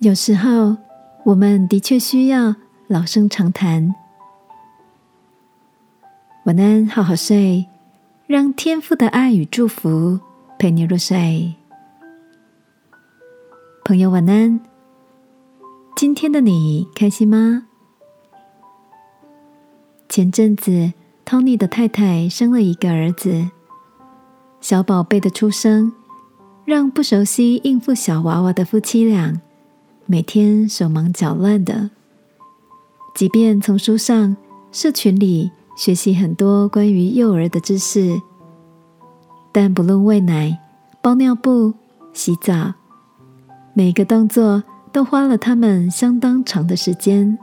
有时候，我们的确需要老生常谈。晚安，好好睡，让天父的爱与祝福陪你入睡。朋友，晚安。今天的你开心吗？前阵子，Tony 的太太生了一个儿子，小宝贝的出生，让不熟悉应付小娃娃的夫妻俩。每天手忙脚乱的，即便从书上、社群里学习很多关于幼儿的知识，但不论喂奶、包尿布、洗澡，每个动作都花了他们相当长的时间。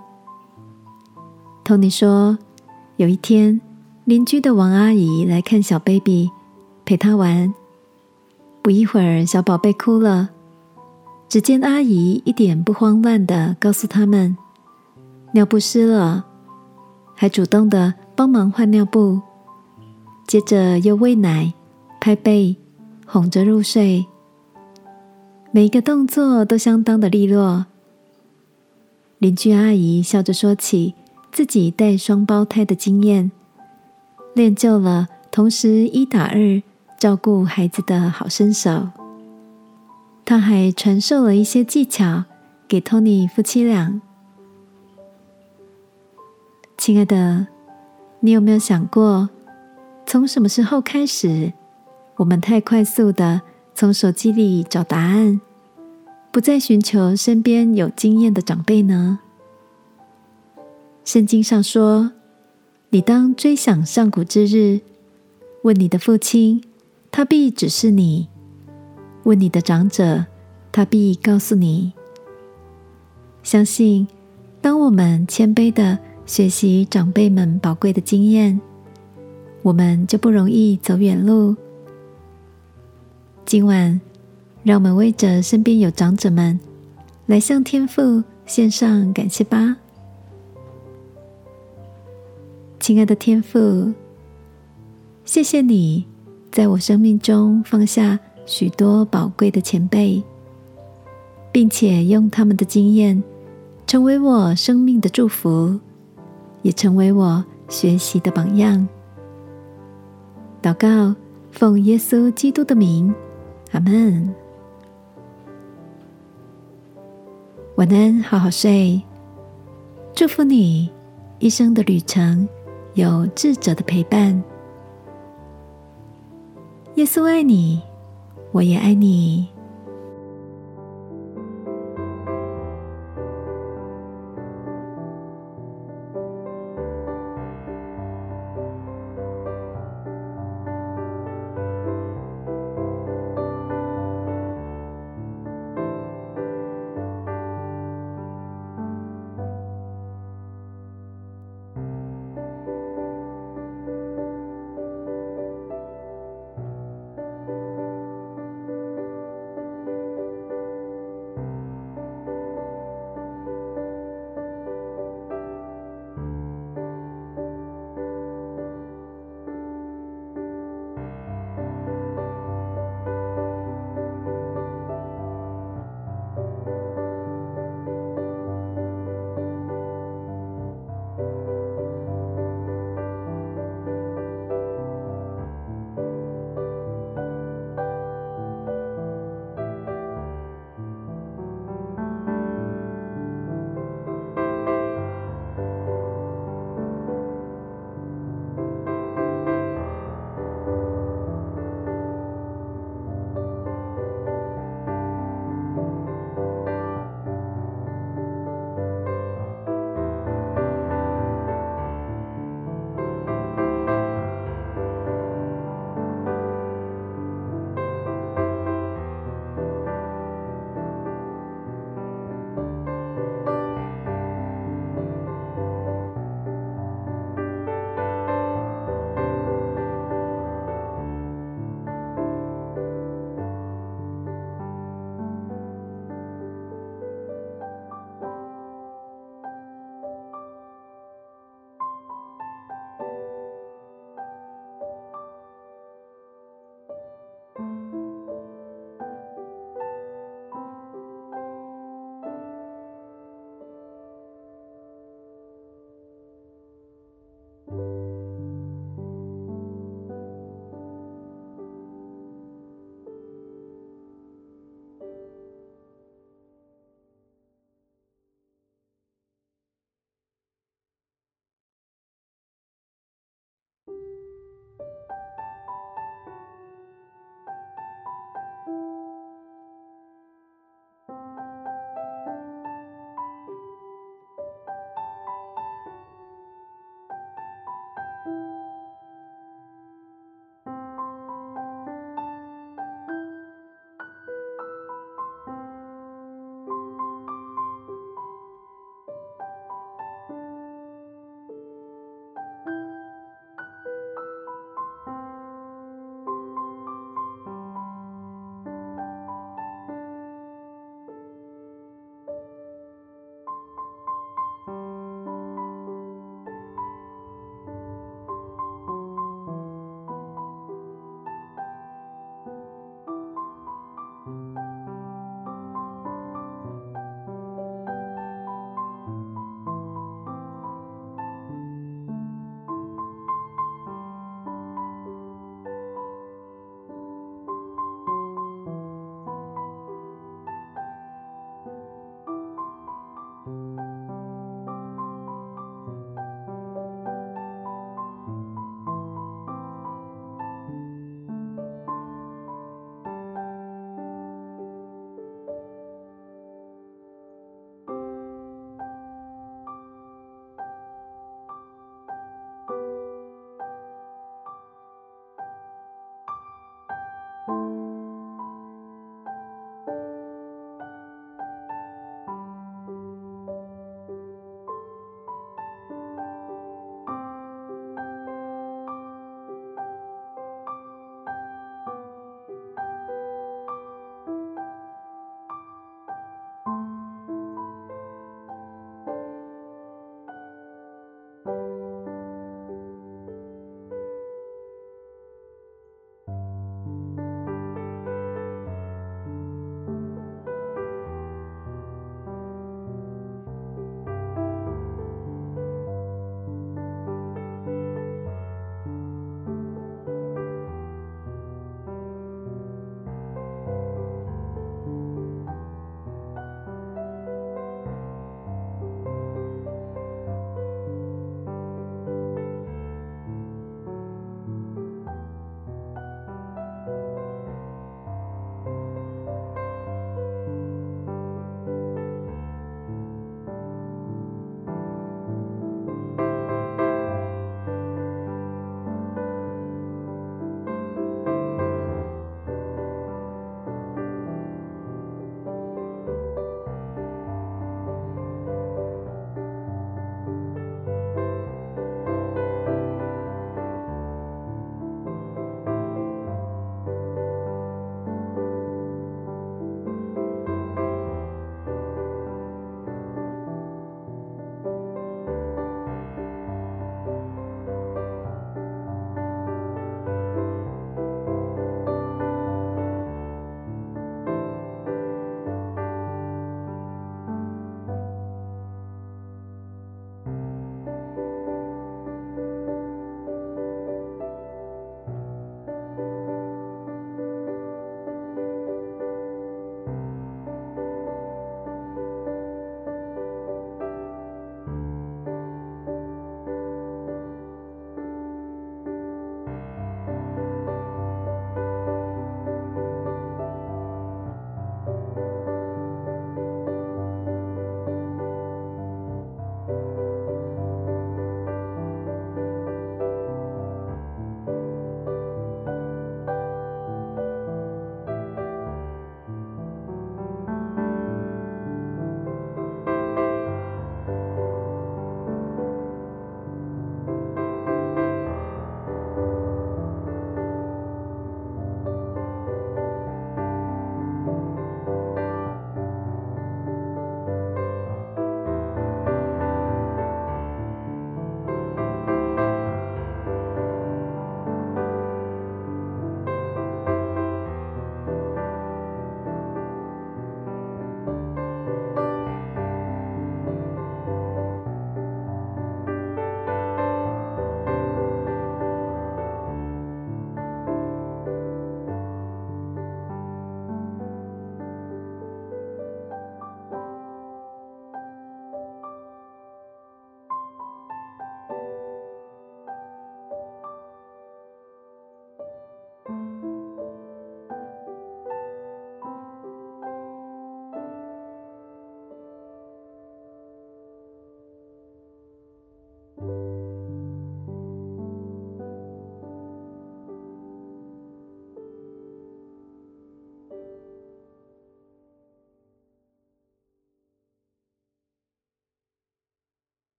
托尼说，有一天邻居的王阿姨来看小 baby，陪他玩，不一会儿小宝贝哭了。只见阿姨一点不慌乱的告诉他们：“尿不湿了。”还主动的帮忙换尿布，接着又喂奶、拍背、哄着入睡，每一个动作都相当的利落。邻居阿姨笑着说起自己带双胞胎的经验，练就了同时一打二照顾孩子的好身手。他还传授了一些技巧给托尼夫妻俩。亲爱的，你有没有想过，从什么时候开始，我们太快速的从手机里找答案，不再寻求身边有经验的长辈呢？圣经上说：“你当追想上古之日，问你的父亲，他必指示你。”问你的长者，他必告诉你。相信，当我们谦卑的学习长辈们宝贵的经验，我们就不容易走远路。今晚，让我们为着身边有长者们，来向天父献上感谢吧。亲爱的天父，谢谢你在我生命中放下。许多宝贵的前辈，并且用他们的经验成为我生命的祝福，也成为我学习的榜样。祷告，奉耶稣基督的名，阿门。晚安，好好睡。祝福你一生的旅程有智者的陪伴。耶稣爱你。我也爱你。